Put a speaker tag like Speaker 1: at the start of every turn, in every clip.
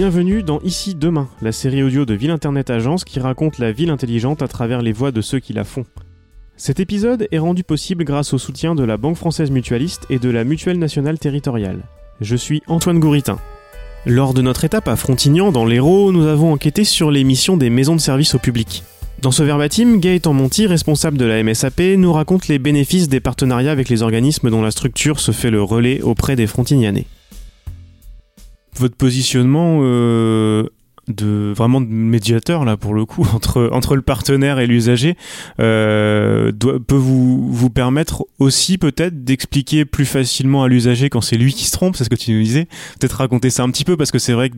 Speaker 1: Bienvenue dans Ici Demain, la série audio de Ville Internet Agence qui raconte la ville intelligente à travers les voix de ceux qui la font. Cet épisode est rendu possible grâce au soutien de la Banque Française Mutualiste et de la Mutuelle Nationale Territoriale. Je suis Antoine Gouritin. Lors de notre étape à Frontignan, dans l'Hérault, nous avons enquêté sur les missions des maisons de service au public. Dans ce verbatim, Gaëtan Monti, responsable de la MSAP, nous raconte les bénéfices des partenariats avec les organismes dont la structure se fait le relais auprès des frontignanais. Votre positionnement euh, de vraiment de médiateur là pour le coup entre entre le partenaire et l'usager euh, peut vous vous permettre aussi peut-être d'expliquer plus facilement à l'usager quand c'est lui qui se trompe c'est ce que tu nous disais. Peut-être raconter ça un petit peu parce que c'est vrai que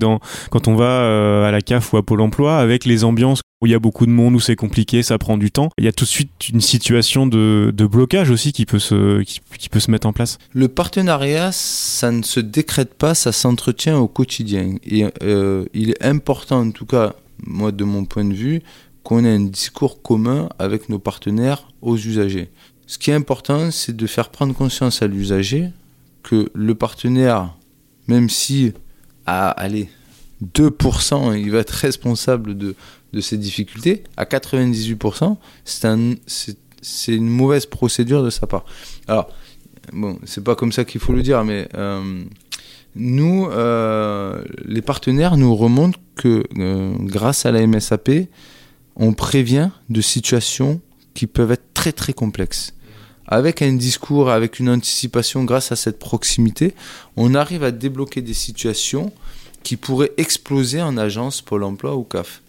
Speaker 1: quand on va euh, à la CAF ou à Pôle Emploi avec les ambiances où il y a beaucoup de monde, où c'est compliqué, ça prend du temps. Il y a tout de suite une situation de, blocage aussi qui peut, se, qui, peut se mettre en place.
Speaker 2: Le partenariat, ça ne se décrète pas, ça s'entretient au quotidien. Et euh, il est important, en tout cas, moi de mon point de vue, qu'on ait un discours commun avec nos partenaires aux usagers. Ce qui est important, c'est de faire prendre conscience à l'usager que le partenaire, même si, à aller 2%, il va être responsable de, de ces difficultés, à 98%, c'est un, une mauvaise procédure de sa part. Alors, bon, c'est pas comme ça qu'il faut le dire, mais euh, nous, euh, les partenaires nous remontent que euh, grâce à la MSAP, on prévient de situations qui peuvent être très très complexes. Avec un discours, avec une anticipation, grâce à cette proximité, on arrive à débloquer des situations qui pourraient exploser en agence Pôle Emploi ou CAF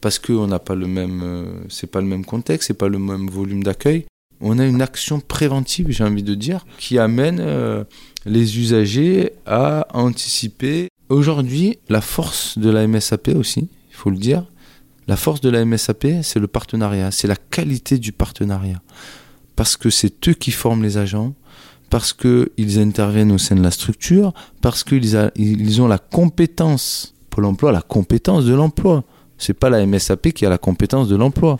Speaker 2: parce qu'on n'a pas le même, euh, c'est pas le même contexte, c'est pas le même volume d'accueil. On a une action préventive, j'ai envie de dire, qui amène euh, les usagers à anticiper. Aujourd'hui, la force de la MSAP aussi, il faut le dire, la force de la MSAP, c'est le partenariat, c'est la qualité du partenariat. Parce que c'est eux qui forment les agents, parce qu'ils interviennent au sein de la structure, parce qu'ils ils ont la compétence, pour l'emploi, la compétence de l'emploi. C'est pas la MSAP qui a la compétence de l'emploi.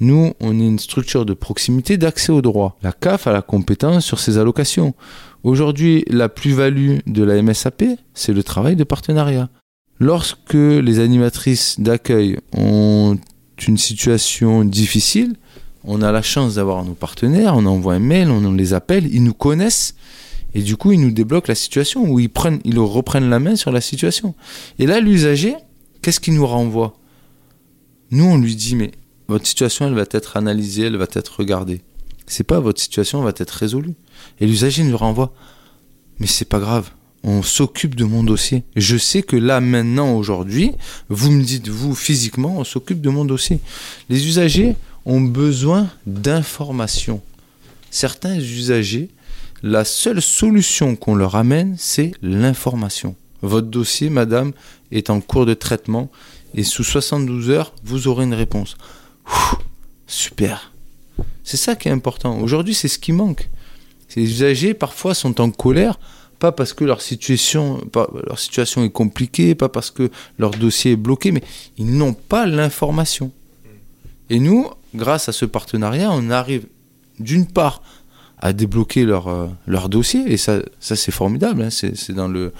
Speaker 2: Nous, on est une structure de proximité d'accès au droit. La CAF a la compétence sur ses allocations. Aujourd'hui, la plus-value de la MSAP, c'est le travail de partenariat. Lorsque les animatrices d'accueil ont une situation difficile, on a la chance d'avoir nos partenaires, on envoie un mail, on les appelle, ils nous connaissent et du coup ils nous débloquent la situation ou ils prennent, ils reprennent la main sur la situation. Et là, l'usager, qu'est-ce qu'il nous renvoie? Nous, on lui dit, mais votre situation, elle va être analysée, elle va être regardée. C'est pas votre situation va être résolue. Et l'usager nous renvoie, mais c'est pas grave, on s'occupe de mon dossier. Je sais que là, maintenant, aujourd'hui, vous me dites, vous, physiquement, on s'occupe de mon dossier. Les usagers ont besoin d'informations. Certains usagers, la seule solution qu'on leur amène, c'est l'information. Votre dossier, madame, est en cours de traitement et sous 72 heures, vous aurez une réponse. super. C'est ça qui est important. Aujourd'hui, c'est ce qui manque. Les usagers, parfois, sont en colère, pas parce que leur situation, leur situation est compliquée, pas parce que leur dossier est bloqué, mais ils n'ont pas l'information. Et nous, grâce à ce partenariat, on arrive d'une part à débloquer leur, euh, dossier, et ça, c'est formidable, hein, c'est dans le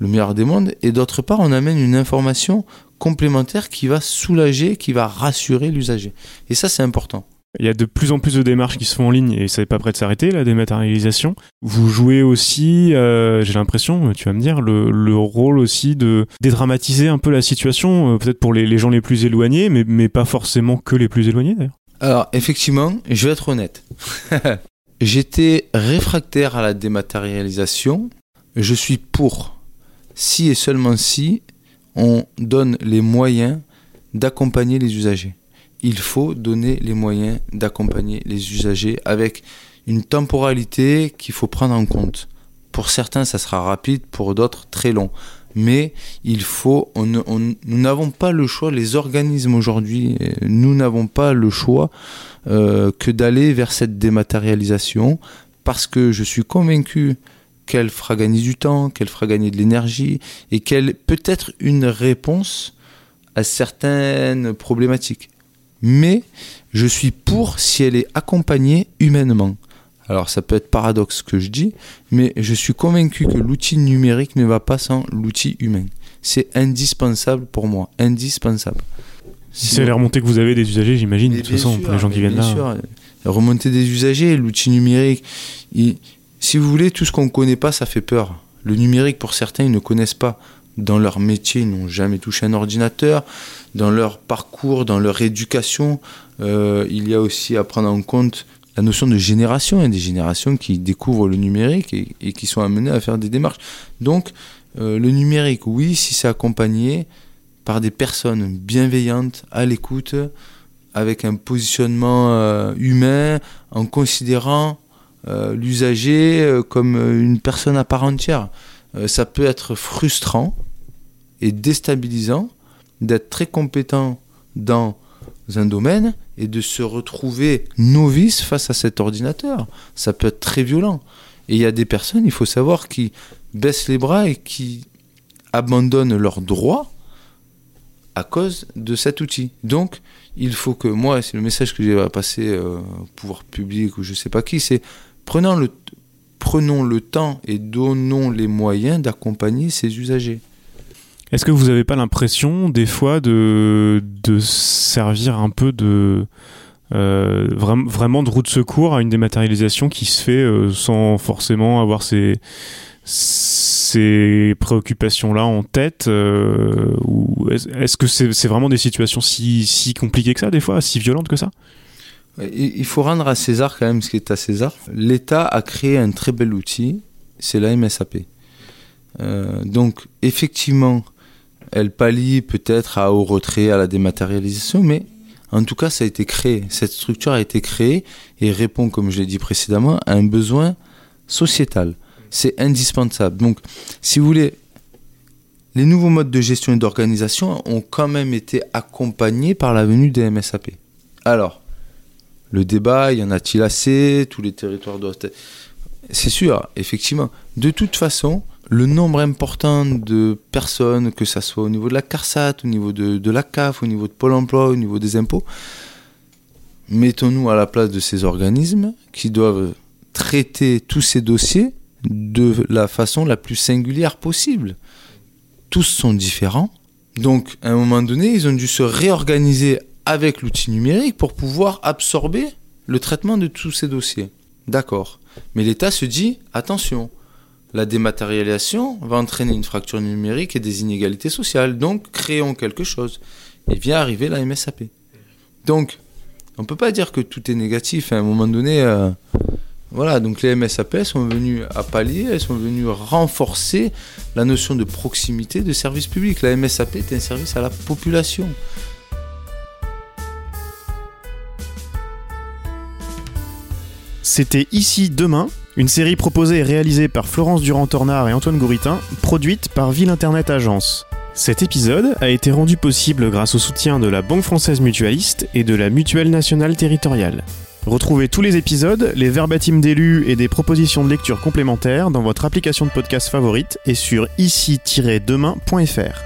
Speaker 2: meilleur des mondes, et d'autre part, on amène une information complémentaire qui va soulager, qui va rassurer l'usager. Et ça, c'est important.
Speaker 1: Il y a de plus en plus de démarches qui se font en ligne et ça n'est pas prêt de s'arrêter, la dématérialisation. Vous jouez aussi, euh, j'ai l'impression, tu vas me dire, le, rôle aussi de dédramatiser un peu la situation, euh, peut-être pour les, gens les plus éloignés, mais, mais pas forcément que les plus éloignés d'ailleurs.
Speaker 2: Alors, effectivement, je vais être honnête. J'étais réfractaire à la dématérialisation. Je suis pour. Si et seulement si on donne les moyens d'accompagner les usagers. Il faut donner les moyens d'accompagner les usagers avec une temporalité qu'il faut prendre en compte. Pour certains, ça sera rapide, pour d'autres, très long. Mais il faut, nous n'avons pas le choix, les organismes aujourd'hui, nous n'avons pas le choix euh, que d'aller vers cette dématérialisation parce que je suis convaincu qu'elle fera gagner du temps, qu'elle fera gagner de l'énergie et qu'elle peut être une réponse à certaines problématiques. Mais je suis pour si elle est accompagnée humainement. Alors ça peut être paradoxe ce que je dis, mais je suis convaincu que l'outil numérique ne va pas sans l'outil humain. c'est indispensable pour moi, indispensable.
Speaker 1: c'est les remontées que vous avez des usagers, j'imagine, de toute façon, pour les gens qui viennent
Speaker 2: bien
Speaker 1: là.
Speaker 2: Sûr, remontée des usagers, l'outil numérique, si vous voulez, tout ce qu'on ne connaît pas, ça fait peur. Le numérique, pour certains, ils ne connaissent pas. Dans leur métier, ils n'ont jamais touché un ordinateur. Dans leur parcours, dans leur éducation, euh, il y a aussi à prendre en compte la notion de génération. Il y a des générations qui découvrent le numérique et, qui sont amenées à faire des démarches. Donc, euh, le numérique, oui, si c'est accompagné par des personnes bienveillantes, à l'écoute, avec un positionnement euh, humain, en considérant l'usager comme une personne à part entière. ça peut être frustrant et déstabilisant d'être très compétent dans un domaine et de se retrouver novice face à cet ordinateur. Ça peut être très violent. Et il y a des personnes, il faut savoir, qui baissent les bras et qui abandonnent leurs droits à cause de cet outil. Donc, il faut que moi, c'est le message que j'ai à passer euh, au pouvoir public ou je sais pas qui, c'est prenons prenons le temps et donnons les moyens d'accompagner ces usagers.
Speaker 1: Est-ce que vous n'avez pas l'impression des fois de, de servir un peu de euh, vraiment de route de secours à une dématérialisation qui se fait euh, sans forcément avoir ces, ces préoccupations-là en tête euh, Est-ce que c'est vraiment des situations si, si compliquées que ça, des fois, si violentes que ça?
Speaker 2: Il faut rendre à César quand même ce qui est à César. L'État a créé un très bel outil, c'est la MSAP. donc effectivement, elle pallie peut-être au retrait, à la dématérialisation, mais en tout cas, ça a été créé. Cette structure a été créée et répond, comme je l'ai dit précédemment, à un besoin sociétal. C'est indispensable. Donc, si vous voulez, les nouveaux modes de gestion et d'organisation ont quand même été accompagnés par la venue des MSAP. Alors, le débat, y en a-t-il assez? Tous les territoires doivent être... C'est sûr, effectivement. De toute façon, le nombre important de personnes, que ce soit au niveau de la CARSAT, au niveau de, la CAF, au niveau de Pôle emploi, au niveau des impôts, mettons-nous à la place de ces organismes qui doivent traiter tous ces dossiers de la façon la plus singulière possible. Tous sont différents. Donc, à un moment donné, ils ont dû se réorganiser avec l'outil numérique pour pouvoir absorber le traitement de tous ces dossiers. D'accord. Mais l'État se dit, attention, la dématérialisation va entraîner une fracture numérique et des inégalités sociales. Donc, créons quelque chose. Et vient arriver la MSAP. Donc, on ne peut pas dire que tout est négatif. À un moment donné, euh, voilà, donc les MSAP sont venus à pallier, elles sont venues renforcer la notion de proximité de service public. La MSAP est un service à la population.
Speaker 1: C'était ici demain une série proposée et réalisée par Florence Durand-Tornard et Antoine Gouritin, produite par Ville Internet Agence. Cet épisode a été rendu possible grâce au soutien de la Banque Française Mutualiste et de la Mutuelle Nationale Territoriale. Retrouvez tous les épisodes, les verbatims d'élus et des propositions de lecture complémentaires dans votre application de podcast favorite et sur ici-demain.fr.